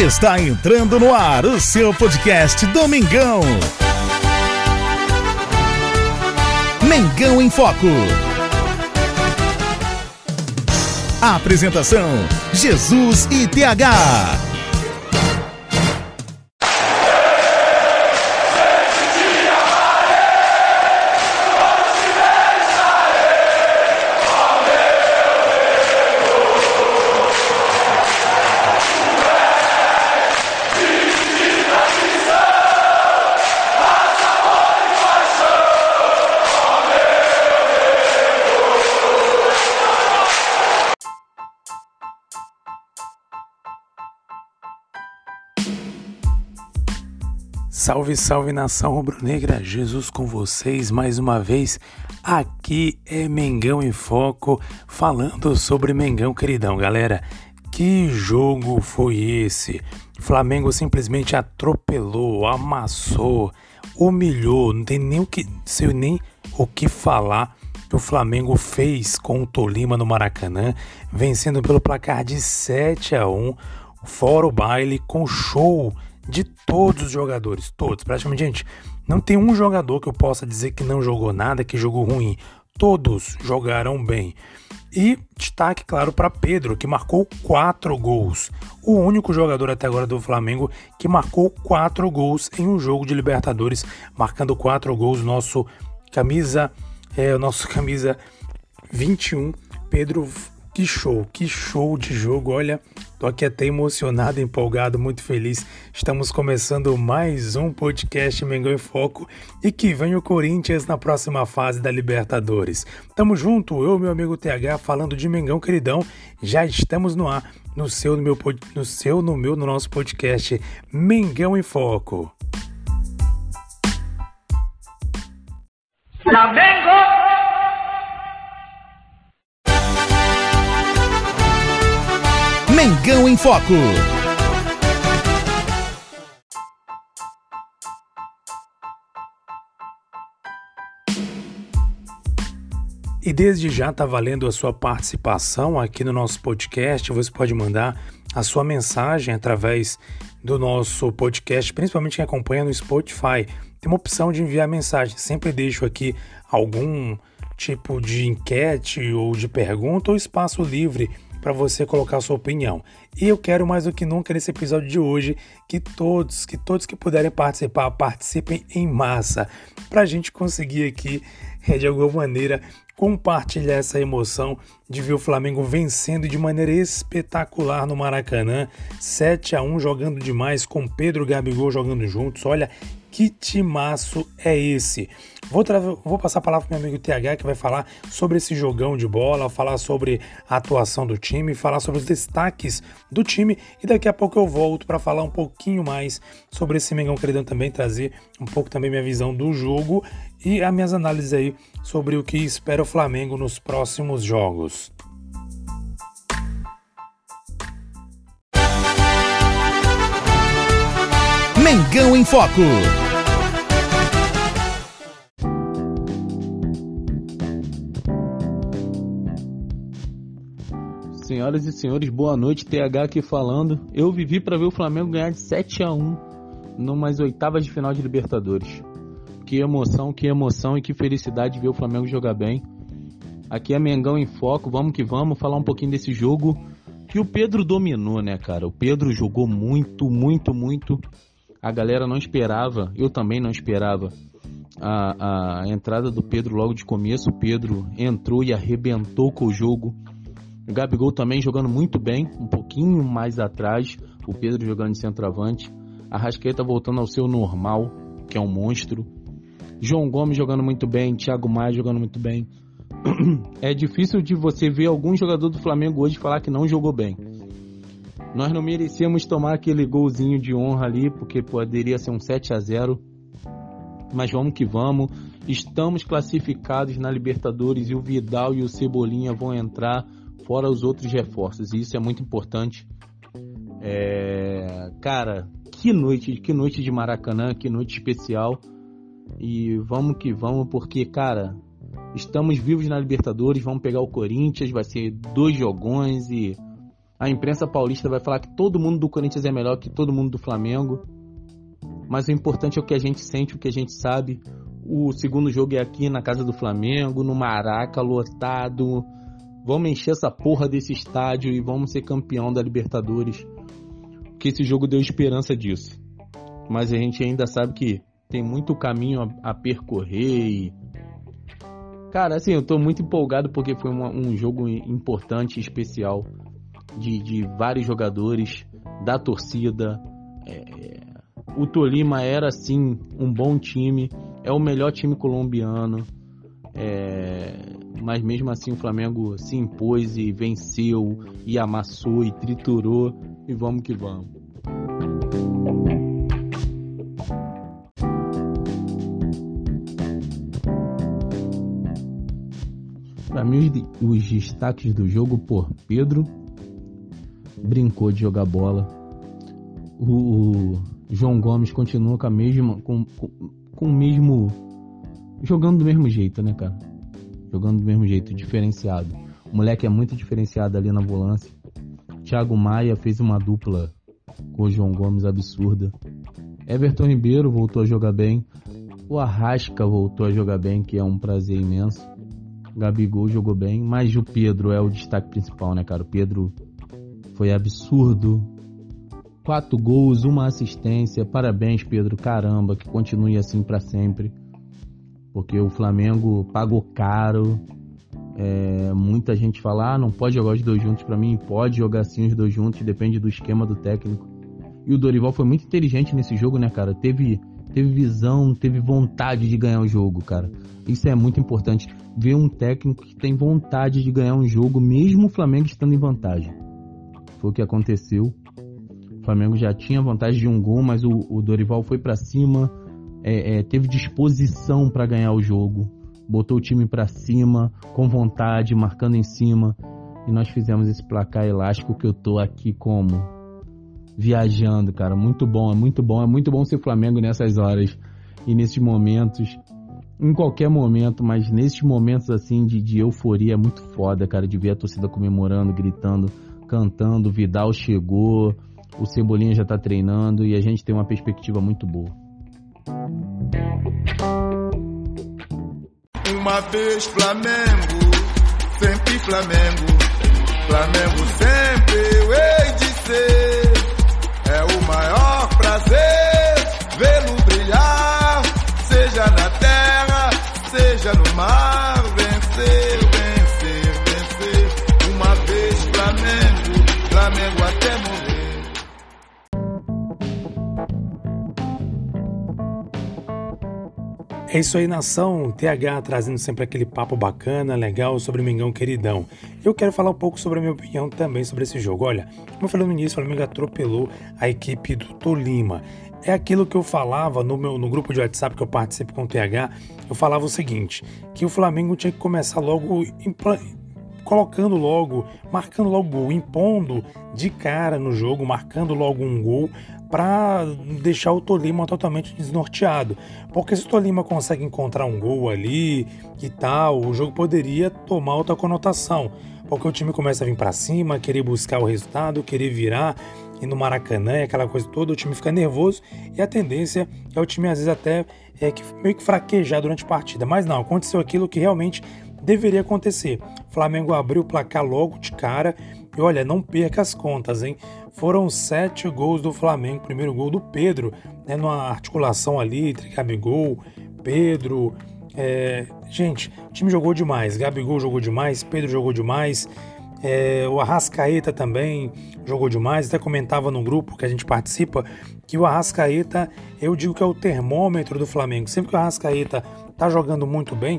Está entrando no ar o seu podcast Domingão. Mengão em Foco. Apresentação: Jesus e TH. Salve, salve nação rubro-negra, Jesus com vocês mais uma vez. Aqui é Mengão em Foco, falando sobre Mengão, queridão, galera. Que jogo foi esse? Flamengo simplesmente atropelou, amassou, humilhou, não tem nem o que, sei nem o que falar que o Flamengo fez com o Tolima no Maracanã, vencendo pelo placar de 7 a 1, fora o baile com show de todos os jogadores, todos, praticamente, gente, não tem um jogador que eu possa dizer que não jogou nada, que jogou ruim. Todos jogaram bem. E destaque, claro, para Pedro, que marcou quatro gols. O único jogador até agora do Flamengo que marcou quatro gols em um jogo de Libertadores, marcando quatro gols. Nosso camisa, é, nosso camisa 21, Pedro que show, que show de jogo. Olha, tô aqui até emocionado, empolgado, muito feliz. Estamos começando mais um podcast Mengão em Foco e que vem o Corinthians na próxima fase da Libertadores. Tamo junto, eu meu amigo TH falando de Mengão queridão. Já estamos no ar, no seu, no meu, no seu, no meu, no nosso podcast Mengão em Foco. Flamengo! Em Foco. E desde já está valendo a sua participação aqui no nosso podcast. Você pode mandar a sua mensagem através do nosso podcast, principalmente quem acompanha no Spotify. Tem uma opção de enviar mensagem. Sempre deixo aqui algum tipo de enquete ou de pergunta ou espaço livre para você colocar a sua opinião. E eu quero mais do que nunca nesse episódio de hoje que todos, que todos que puderem participar, participem em massa, para a gente conseguir aqui, é, de alguma maneira, compartilhar essa emoção de ver o Flamengo vencendo de maneira espetacular no Maracanã, 7 a 1 jogando demais com Pedro Gabigol jogando juntos. Olha, que timaço é esse? Vou, vou passar a palavra para meu amigo TH que vai falar sobre esse jogão de bola, falar sobre a atuação do time, falar sobre os destaques do time e daqui a pouco eu volto para falar um pouquinho mais sobre esse Mengão queridão também, trazer um pouco também minha visão do jogo e as minhas análises aí sobre o que espera o Flamengo nos próximos jogos. Mengão em Foco. Senhoras e senhores, boa noite. TH aqui falando. Eu vivi para ver o Flamengo ganhar de 7 a 1 numas oitavas de final de Libertadores. Que emoção, que emoção e que felicidade ver o Flamengo jogar bem. Aqui é Mengão em Foco, vamos que vamos falar um pouquinho desse jogo que o Pedro dominou, né, cara? O Pedro jogou muito, muito, muito a galera não esperava, eu também não esperava a, a entrada do Pedro logo de começo. O Pedro entrou e arrebentou com o jogo. O Gabigol também jogando muito bem, um pouquinho mais atrás. O Pedro jogando de centroavante. A Rasqueta voltando ao seu normal, que é um monstro. João Gomes jogando muito bem, Thiago Maia jogando muito bem. É difícil de você ver algum jogador do Flamengo hoje falar que não jogou bem. Nós não merecíamos tomar aquele golzinho de honra ali, porque poderia ser um 7 a 0 Mas vamos que vamos. Estamos classificados na Libertadores e o Vidal e o Cebolinha vão entrar, fora os outros reforços. E isso é muito importante. É... Cara, que noite, que noite de Maracanã, que noite especial. E vamos que vamos, porque, cara, estamos vivos na Libertadores, vamos pegar o Corinthians, vai ser dois jogões e A imprensa paulista vai falar que todo mundo do Corinthians é melhor que todo mundo do Flamengo. Mas o importante é o que a gente sente, o que a gente sabe. O segundo jogo é aqui na casa do Flamengo, no Maraca, lotado. Vamos encher essa porra desse estádio e vamos ser campeão da Libertadores. Que esse jogo deu esperança disso. Mas a gente ainda sabe que tem muito caminho a, a percorrer e Cara, assim, eu tô muito empolgado porque foi uma, um jogo importante especial de, de, vários jogadores, da torcida. É, o Tolima era, sim, um bom time, é o melhor time colombiano. É, mas mesmo assim o Flamengo se impôs e venceu, e amassou e triturou. E vamos que vamos. Para mim, os destaques do jogo, pô, Pedro brincou de jogar bola. O, o João Gomes continua com a mesma. Com, com, com, o mesmo. Jogando do mesmo jeito, né, cara? Jogando do mesmo jeito, diferenciado. O moleque é muito diferenciado ali na volância. Thiago Maia fez uma dupla com o João Gomes absurda. Everton Ribeiro voltou a jogar bem. O Arrasca voltou a jogar bem, que é um prazer imenso. Gabigol jogou bem, mas o Pedro é o destaque principal, né, cara? O Pedro foi absurdo. Quatro gols, uma assistência. Parabéns, Pedro. Caramba, que continue assim para sempre. Porque o Flamengo pagou caro. É, muita gente fala, ah, não pode jogar os dois juntos. Para mim, pode jogar sim os dois juntos, depende do esquema do técnico. E o Dorival foi muito inteligente nesse jogo, né, cara? Teve, teve visão, teve vontade de ganhar o jogo, cara. Isso é muito importante ver um técnico que tem vontade de ganhar um jogo, mesmo o Flamengo estando em vantagem. Foi o que aconteceu. O Flamengo já tinha vantagem de um gol, mas o, o Dorival foi para cima, é, é, teve disposição para ganhar o jogo, botou o time para cima, com vontade, marcando em cima, e nós fizemos esse placar elástico que eu tô aqui como? Viajando, cara. Muito bom, é muito bom, é muito bom ser Flamengo nessas horas e nesses momentos. Em qualquer momento, mas nesses momentos assim de, de euforia é muito foda, cara, de ver a torcida comemorando, gritando, cantando, Vidal chegou, o Cebolinha já tá treinando e a gente tem uma perspectiva muito boa. Uma vez Flamengo, sempre Flamengo, Flamengo sempre eu hei de ser. É o maior prazer vê-lo brilhar, seja na terra seja no mar, É isso aí, nação. TH trazendo sempre aquele papo bacana, legal sobre o Mengão queridão. Eu quero falar um pouco sobre a minha opinião também sobre esse jogo. Olha, como eu falei no início, o Flamengo atropelou a equipe do Tolima é aquilo que eu falava no meu no grupo de WhatsApp que eu participo com o TH. Eu falava o seguinte: que o Flamengo tinha que começar logo colocando logo, marcando logo gol, impondo de cara no jogo, marcando logo um gol para deixar o Tolima totalmente desnorteado. Porque se o Tolima consegue encontrar um gol ali e tal, o jogo poderia tomar outra conotação. Porque o time começa a vir para cima, querer buscar o resultado, querer virar e no Maracanã e aquela coisa toda, o time fica nervoso e a tendência é o time às vezes até é, que, meio que fraquejar durante a partida. Mas não, aconteceu aquilo que realmente deveria acontecer. O Flamengo abriu o placar logo de cara e olha, não perca as contas, hein? Foram sete gols do Flamengo, primeiro gol do Pedro, né, numa articulação ali entre Gabigol, Pedro. É... Gente, o time jogou demais. Gabigol jogou demais, Pedro jogou demais. É, o Arrascaeta também jogou demais. Até comentava no grupo que a gente participa que o Arrascaeta, eu digo que é o termômetro do Flamengo. Sempre que o Arrascaeta tá jogando muito bem,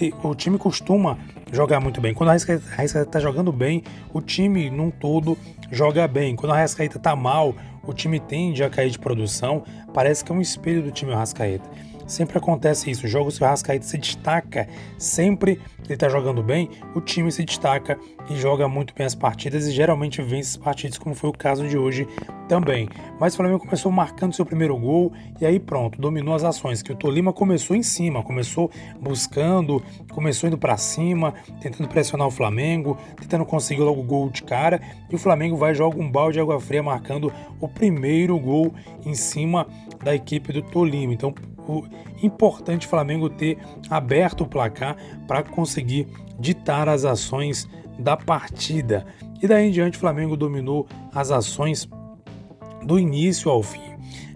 ele, o time costuma jogar muito bem. Quando o Arrascaeta, Arrascaeta tá jogando bem, o time num todo joga bem. Quando o Arrascaeta tá mal, o time tende a cair de produção. Parece que é um espelho do time Arrascaeta. sempre acontece isso. Jogos que o Arrascaeta se destaca, sempre ele está jogando bem, o time se destaca e joga muito bem as partidas e geralmente vence as partidas, como foi o caso de hoje também. Mas o Flamengo começou marcando seu primeiro gol e aí pronto, dominou as ações. Que o Tolima começou em cima, começou buscando, começou indo para cima, tentando pressionar o Flamengo, tentando conseguir logo o gol de cara. E o Flamengo vai jogar um balde de água fria marcando o primeiro gol em cima da equipe do Tolima. Então, o importante Flamengo ter aberto o placar para conseguir ditar as ações da partida. E daí em diante o Flamengo dominou as ações do início ao fim.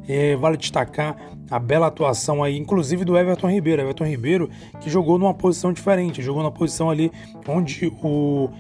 É, vale destacar a bela atuação aí, inclusive do Everton Ribeiro. Everton Ribeiro que jogou numa posição diferente, jogou na posição ali onde o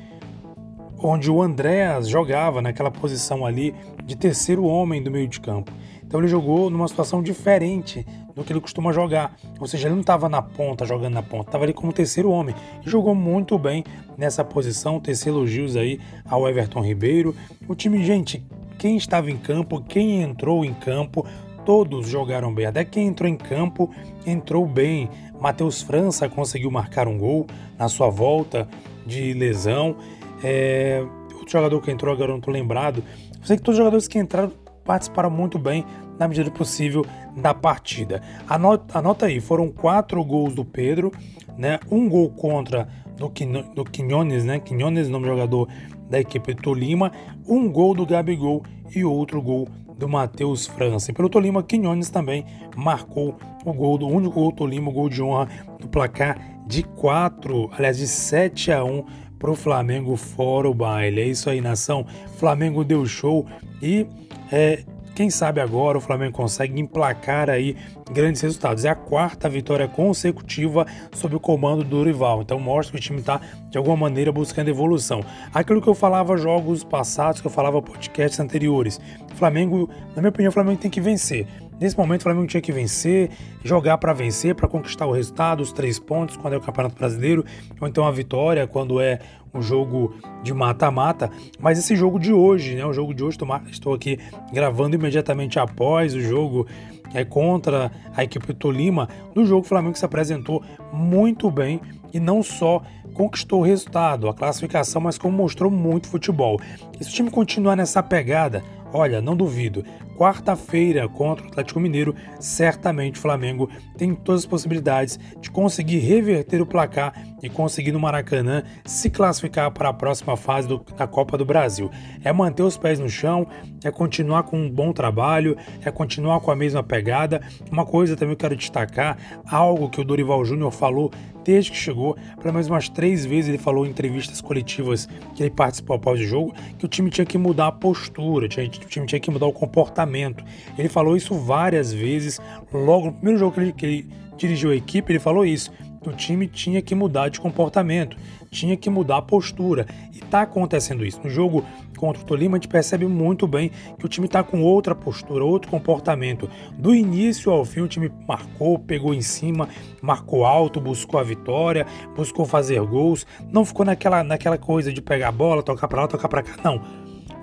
onde o Andréas jogava, naquela posição ali de terceiro homem do meio de campo. Então ele jogou numa situação diferente do que ele costuma jogar. Ou seja, ele não estava na ponta, jogando na ponta, estava ali como terceiro homem. E jogou muito bem nessa posição. Tecer elogios aí ao Everton Ribeiro. O time, gente, quem estava em campo, quem entrou em campo, todos jogaram bem. Até quem entrou em campo entrou bem. Matheus França conseguiu marcar um gol na sua volta de lesão. É, outro jogador que entrou, agora não estou lembrado. Eu sei que todos os jogadores que entraram participaram muito bem na medida do possível da partida. Anota, anota aí, foram quatro gols do Pedro, né? Um gol contra do, do Quinones, né? Quinones, nome do jogador da equipe do Tolima, um gol do Gabigol e outro gol do Matheus França. E pelo Tolima, Quinones também marcou o gol do único gol do Tolima, o gol de honra no placar de 4, aliás, de 7 a 1 para o Flamengo fora o baile. É isso aí, nação. Flamengo deu show e é, quem sabe agora o Flamengo consegue emplacar aí grandes resultados. É a quarta vitória consecutiva sob o comando do rival. Então mostra que o time está de alguma maneira buscando evolução. Aquilo que eu falava jogos passados, que eu falava podcasts anteriores. Flamengo, na minha opinião, o Flamengo tem que vencer. Nesse momento, o Flamengo tinha que vencer, jogar para vencer, para conquistar o resultado, os três pontos, quando é o Campeonato Brasileiro, ou então a vitória, quando é um jogo de mata-mata. Mas esse jogo de hoje, né? O jogo de hoje, estou aqui gravando imediatamente após o jogo é, contra a equipe do Tolima. No jogo, o Flamengo se apresentou muito bem e não só conquistou o resultado, a classificação, mas como mostrou muito futebol. E se o time continuar nessa pegada, olha, não duvido, quarta-feira contra o Atlético Mineiro, certamente o Flamengo tem todas as possibilidades de conseguir reverter o placar e conseguir no Maracanã se classificar para a próxima fase do, da Copa do Brasil. É manter os pés no chão, é continuar com um bom trabalho, é continuar com a mesma pegada. Uma coisa também eu quero destacar, algo que o Dorival Júnior falou desde que chegou, pelo menos umas três vezes ele falou em entrevistas coletivas que ele participou após o jogo, que o time tinha que mudar a postura, o time tinha que mudar o comportamento. Ele falou isso várias vezes, logo no primeiro jogo que ele, que ele dirigiu a equipe, ele falou isso o time tinha que mudar de comportamento, tinha que mudar a postura. E está acontecendo isso. No jogo contra o Tolima, a gente percebe muito bem que o time está com outra postura, outro comportamento. Do início ao fim, o time marcou, pegou em cima, marcou alto, buscou a vitória, buscou fazer gols. Não ficou naquela, naquela coisa de pegar a bola, tocar para lá, tocar para cá. Não.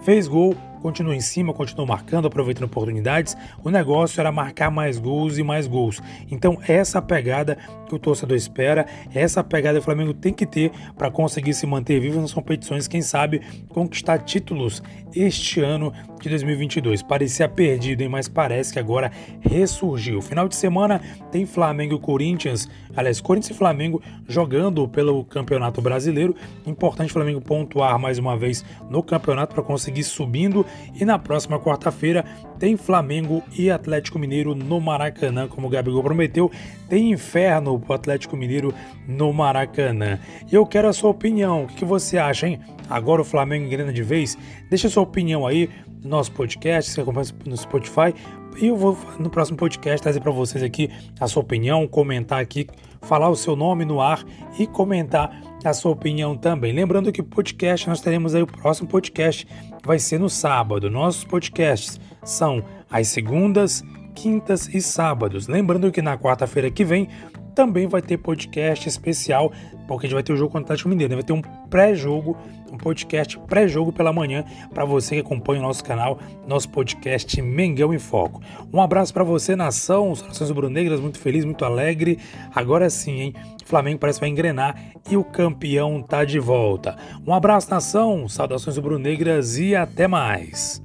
Fez gol, continua em cima, continua marcando, aproveitando oportunidades. O negócio era marcar mais gols e mais gols. Então, essa pegada que o torcedor espera, essa pegada que o Flamengo tem que ter para conseguir se manter vivo nas competições, quem sabe conquistar títulos este ano de 2022. Parecia perdido, hein? mas parece que agora ressurgiu. Final de semana tem Flamengo e Corinthians, aliás, Corinthians e Flamengo jogando pelo Campeonato Brasileiro. Importante o Flamengo pontuar mais uma vez no campeonato para conseguir subindo e na próxima quarta-feira tem Flamengo e Atlético Mineiro no Maracanã, como o Gabigol prometeu. Tem inferno pro Atlético Mineiro no Maracanã. E eu quero a sua opinião. O que você acha, hein? Agora o Flamengo engrena de vez? Deixa a sua opinião aí no nosso podcast, se acompanha no Spotify. E eu vou no próximo podcast trazer para vocês aqui a sua opinião, comentar aqui, falar o seu nome no ar e comentar a sua opinião também. Lembrando que podcast, nós teremos aí o próximo podcast, vai ser no sábado. Nossos podcasts são às segundas, quintas e sábados. Lembrando que na quarta-feira que vem também vai ter podcast especial, porque a gente vai ter o jogo contra o Atlético Mineiro, né? vai ter um pré-jogo, um podcast pré-jogo pela manhã para você que acompanha o nosso canal, nosso podcast Mengão em Foco. Um abraço para você, nação, Seleções Rubro-Negras, muito feliz, muito alegre. Agora sim, hein? O Flamengo parece que vai engrenar e o campeão tá de volta. Um abraço, nação, saudações rubro-negras e até mais.